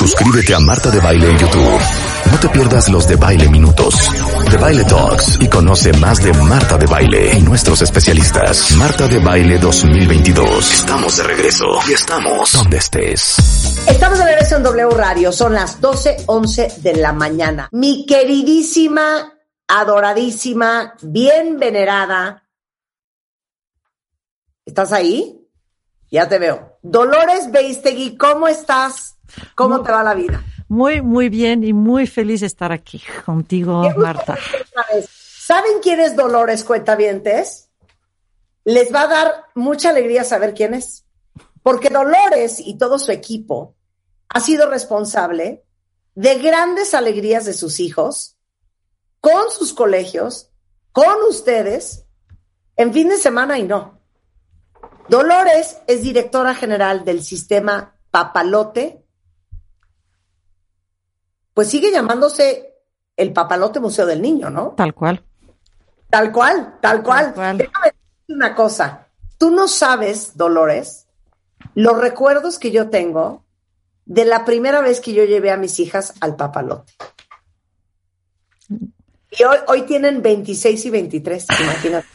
Suscríbete a Marta de Baile en YouTube. No te pierdas los de Baile Minutos, de Baile Talks y conoce más de Marta de Baile y nuestros especialistas. Marta de Baile 2022. Estamos de regreso y estamos donde estés. Estamos de regreso en W Radio. Son las 12:11 de la mañana. Mi queridísima, adoradísima, bien venerada. ¿Estás ahí? Ya te veo. Dolores Beistegui, ¿cómo estás? ¿Cómo Muy- te va la vida? Muy, muy bien y muy feliz de estar aquí contigo, Marta. ¿Saben quién es Dolores Cuentavientes? Les va a dar mucha alegría saber quién es. Porque Dolores y todo su equipo ha sido responsable de grandes alegrías de sus hijos, con sus colegios, con ustedes, en fin de semana y no. Dolores es directora general del sistema Papalote. Pues sigue llamándose el Papalote Museo del Niño, ¿no? Tal cual. Tal cual, tal cual. Tal cual. Déjame decirte una cosa. Tú no sabes, Dolores, los recuerdos que yo tengo de la primera vez que yo llevé a mis hijas al papalote. Y hoy, hoy tienen 26 y 23, imagínate.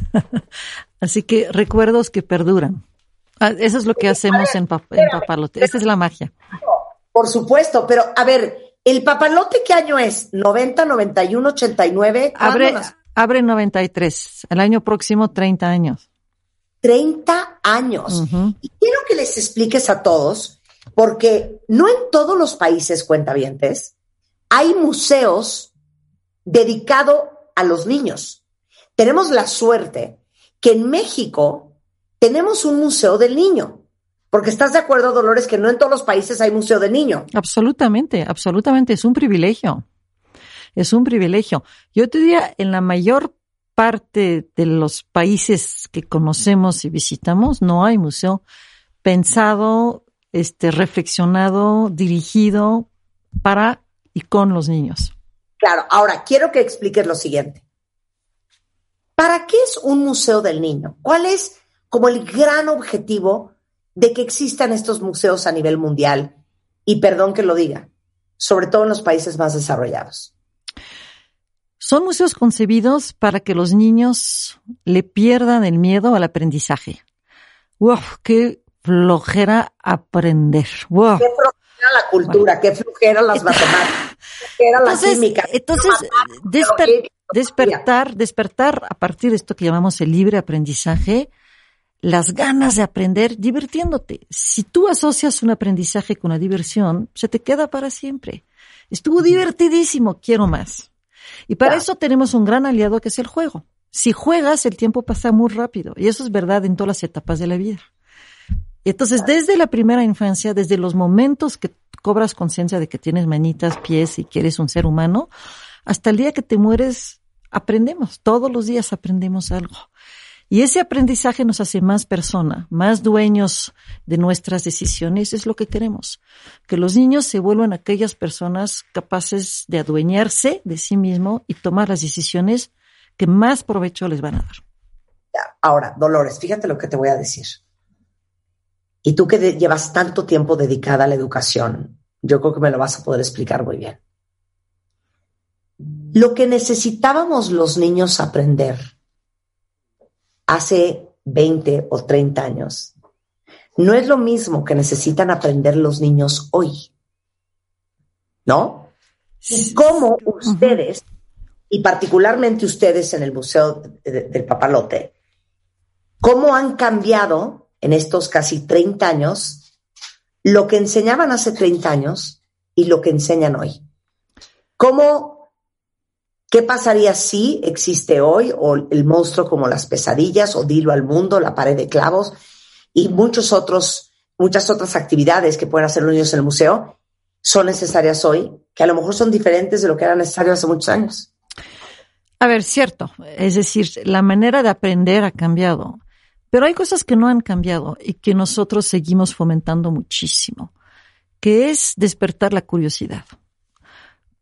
Así que recuerdos que perduran. Ah, Eso es lo que hacemos en, pap- en Papalote. Esa es la magia. Por supuesto, pero a ver, ¿el papalote qué año es? ¿90, 91, 89? ¿Cuándo Abre, nació? abre 93. El año próximo, 30 años. 30 años. Y quiero que les expliques a todos, porque no en todos los países cuentavientes hay museos dedicados a los niños. Tenemos la suerte que en México tenemos un museo del niño. Porque estás de acuerdo, Dolores, que no en todos los países hay museo del niño. Absolutamente, absolutamente. Es un privilegio. Es un privilegio. Yo te diría, en la mayor parte de los países que conocemos y visitamos, no hay museo pensado, este, reflexionado, dirigido para y con los niños. Claro, ahora quiero que expliques lo siguiente. ¿Para qué es un museo del niño? ¿Cuál es como el gran objetivo de que existan estos museos a nivel mundial? Y perdón que lo diga, sobre todo en los países más desarrollados. Son museos concebidos para que los niños le pierdan el miedo al aprendizaje. ¡Uf! ¡Qué flojera aprender! ¡Wow! Qué flojera la cultura, qué flojera las matemáticas, qué flojera la Entonces, química. entonces desper- despertar, despertar a partir de esto que llamamos el libre aprendizaje, las ganas de aprender divirtiéndote. Si tú asocias un aprendizaje con la diversión, se te queda para siempre. Estuvo divertidísimo, quiero más. Y para Claro. eso tenemos un gran aliado que es el juego. Si juegas, el tiempo pasa muy rápido. Y eso es verdad en todas las etapas de la vida. Entonces, desde la primera infancia, desde los momentos que cobras conciencia de que tienes manitas, pies y que eres un ser humano, hasta el día que te mueres, aprendemos. Todos los días aprendemos algo. Y ese aprendizaje nos hace más persona, más dueños de nuestras decisiones. Es lo que queremos. Que los niños se vuelvan aquellas personas capaces de adueñarse de sí mismo y tomar las decisiones que más provecho les van a dar. Ahora, Dolores, fíjate lo que te voy a decir. Y tú que llevas tanto tiempo dedicada a la educación, yo creo que me lo vas a poder explicar muy bien. Lo que necesitábamos los niños aprender hace 20 o 30 años no es lo mismo que necesitan aprender los niños hoy. ¿No? Y cómo ustedes, y particularmente ustedes en el Museo de- de- del Papalote, cómo han cambiado en estos casi 30 años lo que enseñaban hace 30 años y lo que enseñan hoy. ¿Cómo, qué pasaría si existe hoy o el monstruo como las pesadillas o Dilo al mundo, la pared de clavos y muchos otros, muchas otras actividades que pueden hacer los niños en el museo son necesarias hoy, que a lo mejor son diferentes de lo que era necesario hace muchos años? A ver, cierto. Es decir, la manera de aprender ha cambiado. Pero hay cosas que no han cambiado y que nosotros seguimos fomentando muchísimo, que es despertar la curiosidad.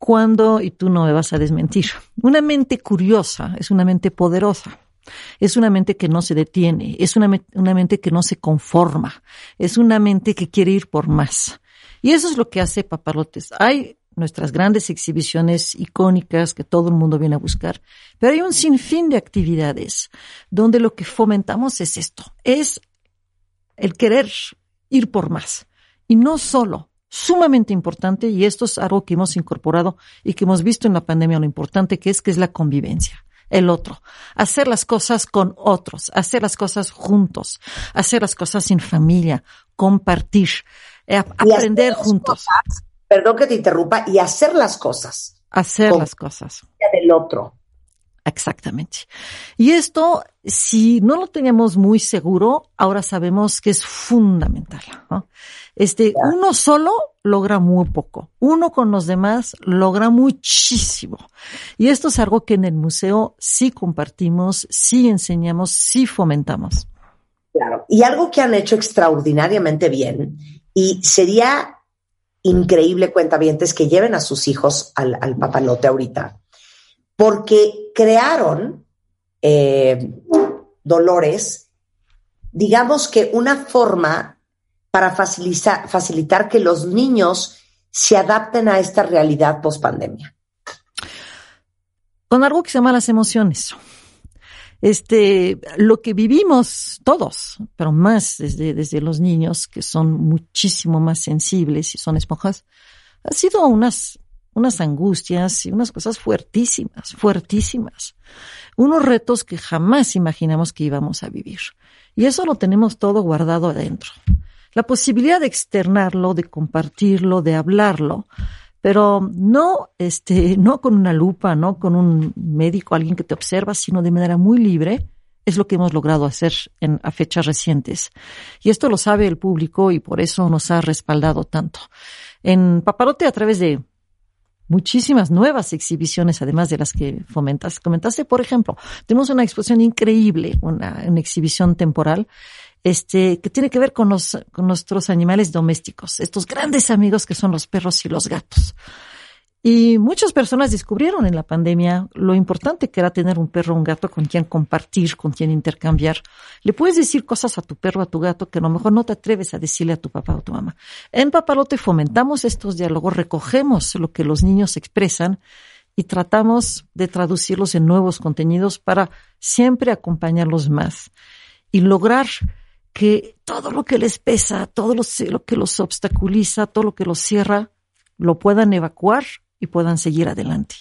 Cuando, y tú no me vas a desmentir, una mente curiosa es una mente poderosa. Es una mente que no se detiene, es una, una mente que no se conforma, es una mente que quiere ir por más. Y eso es lo que hace Papalotes. Hay nuestras grandes exhibiciones icónicas que todo el mundo viene a buscar, pero hay un sinfín de actividades donde lo que fomentamos es esto, es el querer ir por más. Y no solo, sumamente importante, y esto es algo que hemos incorporado y que hemos visto en la pandemia, lo importante que es, que es la convivencia el otro, hacer las cosas con otros, hacer las cosas juntos, hacer las cosas sin familia, compartir, eh, aprender juntos. perdón que te interrumpa, y hacer las cosas. Hacer las cosas. Del otro. Exactamente. Y esto, si no lo teníamos muy seguro, ahora sabemos que es fundamental. Este, uno solo logra muy poco. Uno con los demás logra muchísimo. Y esto es algo que en el museo sí compartimos, sí enseñamos, sí fomentamos. Claro. Y algo que han hecho extraordinariamente bien, y sería increíble, cuentavientes, que lleven a sus hijos al, al papalote ahorita porque crearon eh, Dolores, digamos que una forma para facilitar, que los niños se adapten a esta realidad post pandemia. Con algo que se llama las emociones. Este, lo que vivimos todos, pero más desde, desde los niños, que son muchísimo más sensibles y son esponjas, ha sido unas unas angustias y unas cosas fuertísimas, fuertísimas. Unos retos que jamás imaginamos que íbamos a vivir. Y eso lo tenemos todo guardado adentro. La posibilidad de externarlo, de compartirlo, de hablarlo, pero no, este, no con una lupa, no con un médico, alguien que te observa, sino de manera muy libre, es lo que hemos logrado hacer en, a fechas recientes. Y esto lo sabe el público y por eso nos ha respaldado tanto. En Paparote, a través de muchísimas nuevas exhibiciones, además de las que fomentas. Comentaste, por ejemplo, tenemos una exposición increíble, una, una exhibición temporal, este, que tiene que ver con los, con nuestros animales domésticos, estos grandes amigos que son los perros y los gatos. Y muchas personas descubrieron en la pandemia lo importante que era tener un perro o un gato con quien compartir, con quien intercambiar. Le puedes decir cosas a tu perro, a tu gato, que a lo mejor no te atreves a decirle a tu papá o tu mamá. En Papalote fomentamos estos diálogos, recogemos lo que los niños expresan y tratamos de traducirlos en nuevos contenidos para siempre acompañarlos más y lograr que todo lo que les pesa, todo lo que los obstaculiza, todo lo que los cierra, lo puedan evacuar y puedan seguir adelante.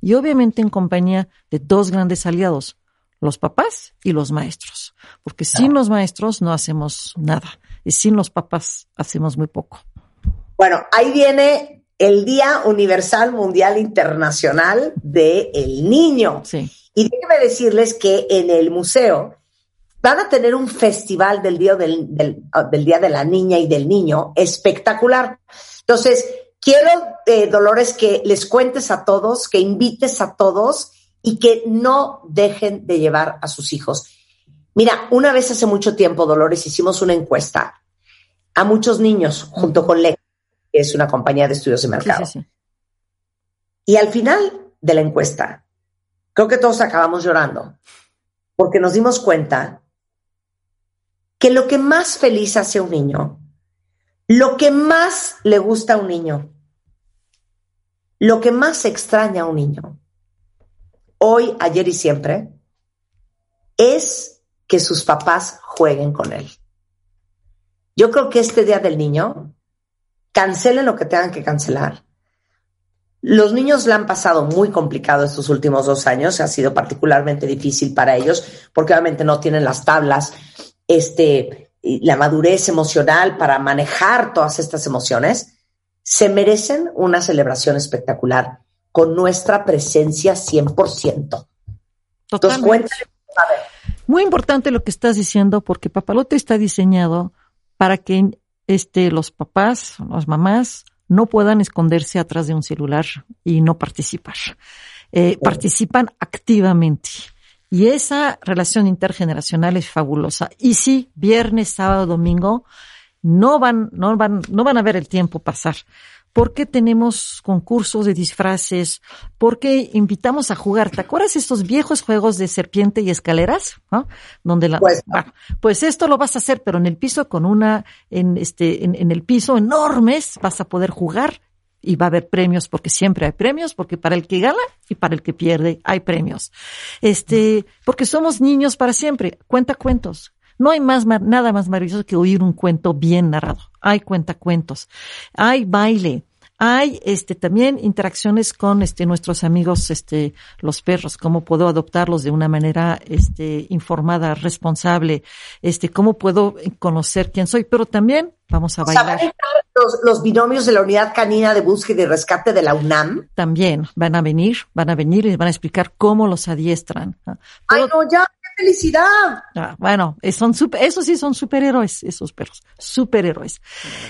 Y obviamente en compañía de dos grandes aliados, los papás y los maestros, porque sin los maestros no hacemos nada y sin los papás hacemos muy poco. Bueno, ahí viene el Día Universal Mundial Internacional del el Niño. Sí. Y déjenme decirles que en el museo van a tener un festival del Día, del, del Día de la Niña y del Niño espectacular. Entonces, quiero, eh, Dolores, que les cuentes a todos, que invites a todos y que no dejen de llevar a sus hijos. Mira, una vez hace mucho tiempo, Dolores, hicimos una encuesta a muchos niños junto con LEC, que es una compañía de estudios de mercado. Y al final de la encuesta, creo que todos acabamos llorando, porque nos dimos cuenta que lo que más feliz hace a un niño, lo que más le gusta a un niño, lo que más extraña a un niño, hoy, ayer y siempre, es que sus papás jueguen con él. Yo creo que este Día del Niño, cancelen lo que tengan que cancelar. Los niños la han pasado muy complicado estos últimos dos años, ha sido particularmente difícil para ellos, porque obviamente no tienen las tablas, este, la madurez emocional para manejar todas estas emociones se merecen una celebración espectacular con nuestra presencia 100%. Totalmente. Muy importante lo que estás diciendo porque Papalote está diseñado para que este, los papás, las mamás, no puedan esconderse atrás de un celular y no participar. Eh, participan activamente. Y esa relación intergeneracional es fabulosa. Y sí, viernes, sábado, domingo, no van, no van, no van a ver el tiempo pasar. ¿Por qué tenemos concursos de disfraces? ¿Por qué invitamos a jugar? ¿Te acuerdas estos viejos juegos de serpiente y escaleras? Donde la, pues, pues, esto lo vas a hacer, pero en el piso con una, en este, en, en el piso enormes vas a poder jugar y va a haber premios porque siempre hay premios, porque para el que gana y para el que pierde hay premios. Este, porque somos niños para siempre. Cuenta cuentos. No hay más, nada más maravilloso que oír un cuento bien narrado. Hay cuentacuentos. Hay baile. Hay este también interacciones con este nuestros amigos este los perros, cómo puedo adoptarlos de una manera este informada, responsable, este cómo puedo conocer quién soy, pero también vamos a bailar. Los, los, binomios de la unidad canina de búsqueda y rescate de la UNAM. También van a venir, van a venir y van a explicar cómo los adiestran. Ay, no, ya, felicidad. Ah, bueno, son super, esos sí son superhéroes, esos perros, superhéroes.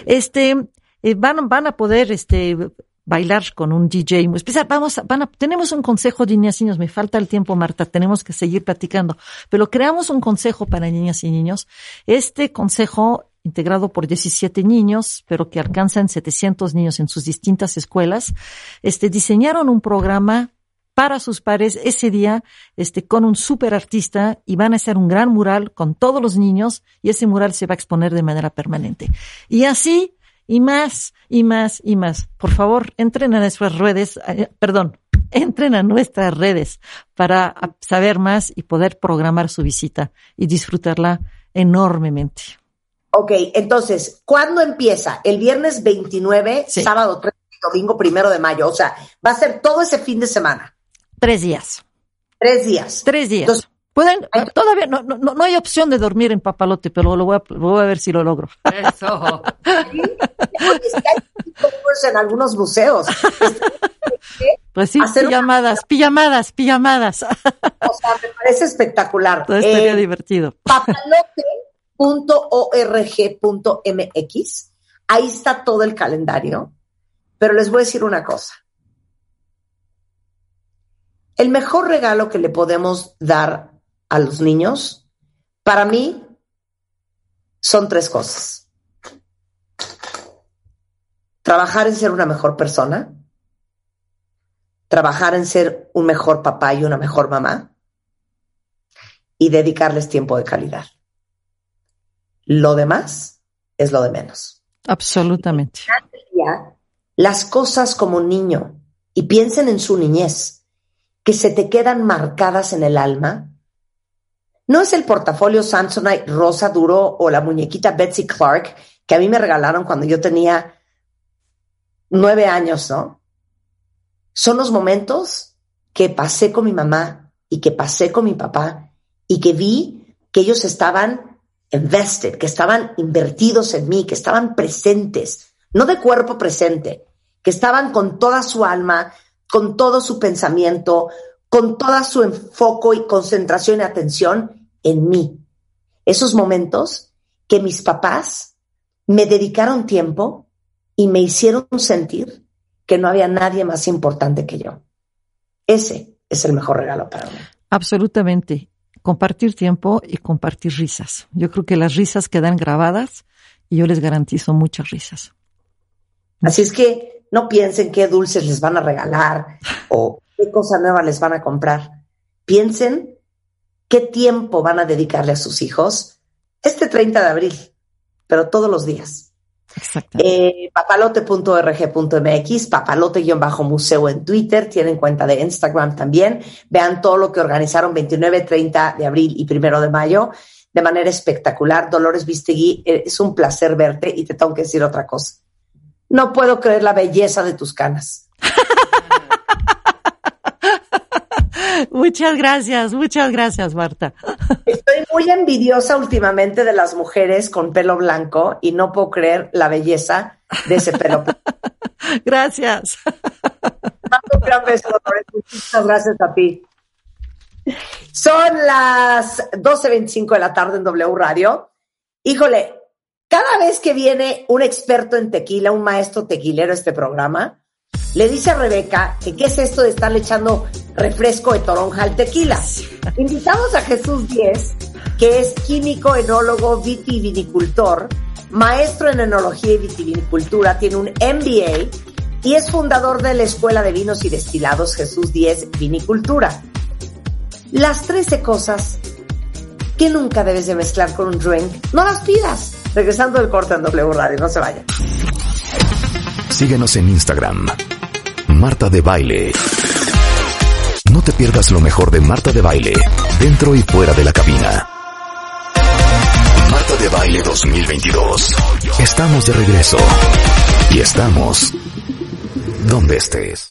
Este, eh, van, van a poder este, bailar con un DJ muy especial. Vamos, van a, tenemos un consejo de niñas y niños. Me falta el tiempo, Marta. Tenemos que seguir platicando. Pero creamos un consejo para niñas y niños. Este consejo integrado por 17 niños, pero que alcanzan 700 niños en sus distintas escuelas, este, diseñaron un programa para sus pares ese día, este, con un super artista y van a hacer un gran mural con todos los niños y ese mural se va a exponer de manera permanente. Y así y más y más y más. Por favor, entren a nuestras redes, eh, perdón, entren a nuestras redes para saber más y poder programar su visita y disfrutarla enormemente. Ok, entonces, ¿cuándo empieza? El viernes 29, sábado 3, domingo primero de mayo. O sea, va a ser todo ese fin de semana. Tres días. Tres días. Tres días. Pueden, todavía no, no, no hay opción de dormir en papalote, pero lo voy a, voy a ver si lo logro. Eso. en algunos museos. Pues sí, pijamadas, pijamadas, pijamadas. O sea, me parece espectacular. Todo estaría eh, divertido. Papalote.org.mx. Ahí está todo el calendario. Pero les voy a decir una cosa. El mejor regalo que le podemos dar a los niños, para mí, son tres cosas. Trabajar en ser una mejor persona, trabajar en ser un mejor papá y una mejor mamá, y dedicarles tiempo de calidad. Lo demás es lo de menos. Absolutamente. Las cosas como niño, y piensen en su niñez, que se te quedan marcadas en el alma, no es el portafolio Samsonite rosa duro o la muñequita Betsy Clark que a mí me regalaron cuando yo tenía nueve años, ¿no? Son los momentos que pasé con mi mamá y que pasé con mi papá y que vi que ellos estaban invested, que estaban invertidos en mí, que estaban presentes, no de cuerpo presente, que estaban con toda su alma, con todo su pensamiento, con toda su enfoque y concentración y atención en mí. Esos momentos que mis papás me dedicaron tiempo y me hicieron sentir que no había nadie más importante que yo. Ese es el mejor regalo para mí. Absolutamente. Compartir tiempo y compartir risas. Yo creo que las risas quedan grabadas y yo les garantizo muchas risas. Así es que no piensen qué dulces les van a regalar o qué cosa nueva les van a comprar. Piensen qué tiempo van a dedicarle a sus hijos este 30 de abril, pero todos los días. Eh, papalote.org.mx, papalote-museo en Twitter, tienen cuenta de Instagram también. Vean todo lo que organizaron 29, 30 de abril y 1 de mayo de manera espectacular. Dolores Vistegui, eh, es un placer verte y te tengo que decir otra cosa. No puedo creer la belleza de tus canas. Muchas gracias, muchas gracias, Marta. Estoy muy envidiosa últimamente de las mujeres con pelo blanco y no puedo creer la belleza de ese pelo. gracias. Un gran beso, Muchas gracias a ti. Son las 12.25 de la tarde en W Radio. Híjole, cada vez que viene un experto en tequila, un maestro tequilero a este programa, le dice a Rebeca que qué es esto de estarle echando refresco de toronja al tequila. Invitamos a Jesús Díez, que es químico, enólogo, vitivinicultor, maestro en enología y vitivinicultura, tiene un MBA y es fundador de la Escuela de Vinos y Destilados Jesús 10 Vinicultura. Las 13 cosas que nunca debes de mezclar con un drink, no las pidas. Regresando del corte en W Radio, no se vayan. Síguenos en Instagram. Marta de Baile. No te pierdas lo mejor de Marta de Baile, dentro y fuera de la cabina. Marta de Baile 2022. Estamos de regreso. Y estamos donde estés.